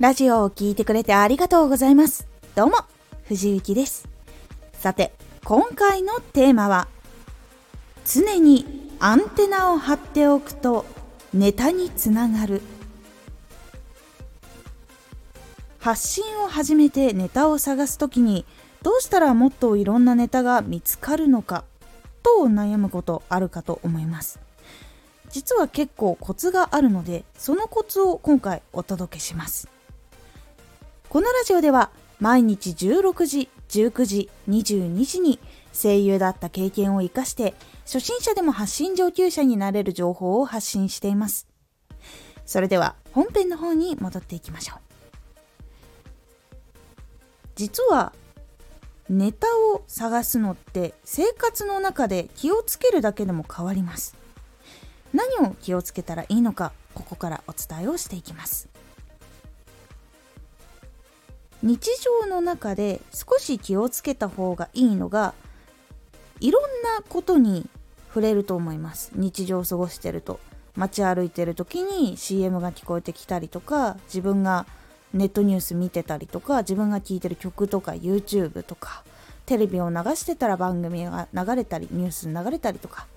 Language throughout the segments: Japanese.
ラジオを聴いてくれてありがとうございます。どうも、藤幸です。さて、今回のテーマは、常にアンテナを張っておくとネタにつながる。発信を始めてネタを探すときに、どうしたらもっといろんなネタが見つかるのか、と悩むことあるかと思います。実は結構コツがあるので、そのコツを今回お届けします。このラジオでは毎日16時、19時、22時に声優だった経験を活かして初心者でも発信上級者になれる情報を発信しています。それでは本編の方に戻っていきましょう。実はネタを探すのって生活の中で気をつけるだけでも変わります。何を気をつけたらいいのかここからお伝えをしていきます。日常の中で少し気をつけた方がいいのがいろんなことに触れると思います。日常を過ごしてると。街歩いてる時に CM が聞こえてきたりとか自分がネットニュース見てたりとか自分が聴いてる曲とか YouTube とかテレビを流してたら番組が流れたりニュース流れたりとか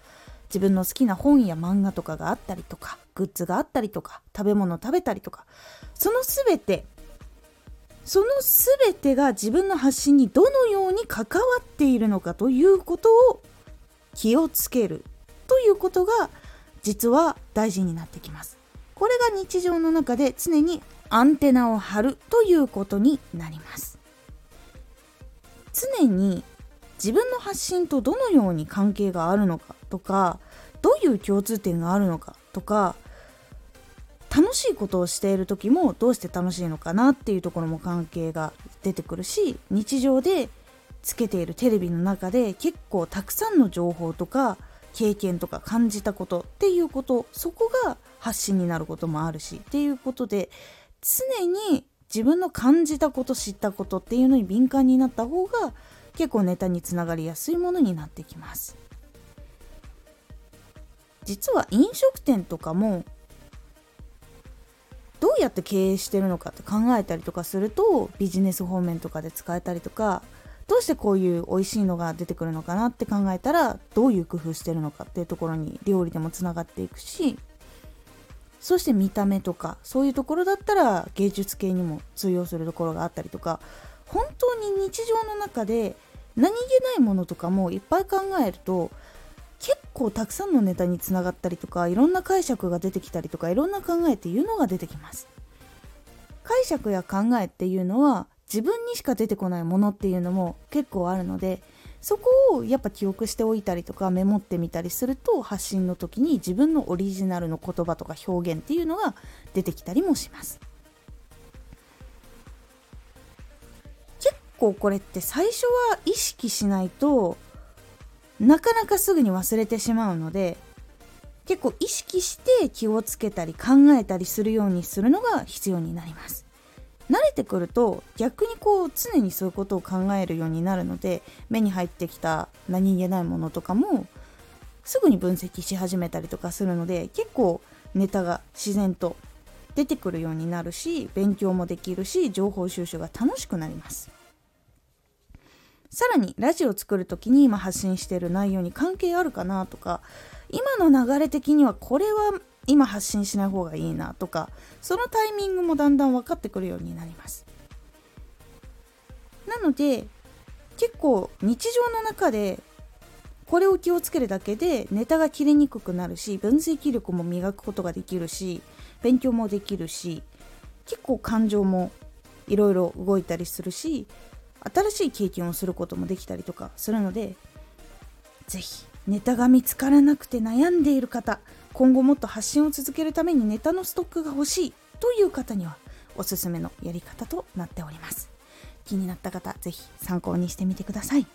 自分の好きな本や漫画とかがあったりとかグッズがあったりとか食べ物食べたりとかその全てその全てが自分の発信にどのように関わっているのかということを気をつけるということが実は大事になってきます。これが日常の中で常にアンテナを張るということになります。常に自分の発信とどのように関係があるのかとかどういう共通点があるのかとか楽しいことをしている時もどうして楽しいのかなっていうところも関係が出てくるし日常でつけているテレビの中で結構たくさんの情報とか経験とか感じたことっていうことそこが発信になることもあるしっていうことで常に自分の感じたこと知ったことっていうのに敏感になった方が結構ネタにつながりやすいものになってきます。実は飲食店とかもどうやって経営してるのかって考えたりとかするとビジネス方面とかで使えたりとかどうしてこういう美味しいのが出てくるのかなって考えたらどういう工夫してるのかっていうところに料理でもつながっていくしそして見た目とかそういうところだったら芸術系にも通用するところがあったりとか本当に日常の中で何気ないものとかもいっぱい考えると結構たくさんのネタにつながったりとかいろんな解釈が出てきたりとかいろんな考えっていうのが出てきます。解釈や考えっていうのは自分にしか出てこないものっていうのも結構あるのでそこをやっぱ記憶しておいたりとかメモってみたりすると発信の時に自分のオリジナルの言葉とか表現っていうのが出てきたりもします。結構これって最初は意識しないとなかなかすぐに忘れてしまうので結構意識して気をつけたり考えたりするようにするのが必要になります。慣れてくると逆にこう常にそういうことを考えるようになるので目に入ってきた何気ないものとかもすぐに分析し始めたりとかするので結構ネタが自然と出てくるようになるし勉強もできるし情報収集が楽しくなります。さらにラジオを作る時に今発信している内容に関係あるかなとか今の流れ的にはこれは今発信しない方がいいなとかそのタイミングもだんだん分かってくるようになります。なので結構日常の中でこれを気をつけるだけでネタが切れにくくなるし分析力も磨くことができるし勉強もできるし結構感情もいろいろ動いたりするし新しい経験をすることもできたりとかするので是非ネタが見つからなくて悩んでいる方今後もっと発信を続けるためにネタのストックが欲しいという方にはおすすめのやり方となっております。気になった方是非参考にしてみてください。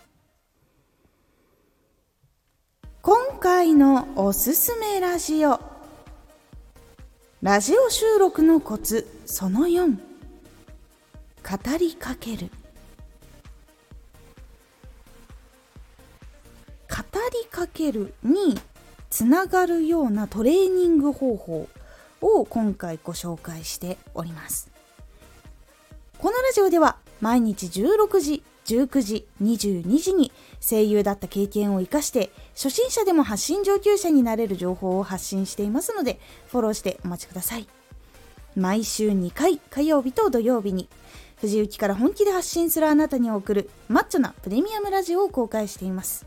今回のおすすめラジオ。ラジオ収録のコツその4語りかける。りかけるにつながるようなトレーニング方法を今回ご紹介しております。このラジオでは毎日16時19時22時に声優だった経験を生かして初心者でも発信上級者になれる情報を発信していますのでフォローしてお待ちください。毎週2回火曜日と土曜日に藤雪から本気で発信するあなたに送るマッチョなプレミアムラジオを公開しています。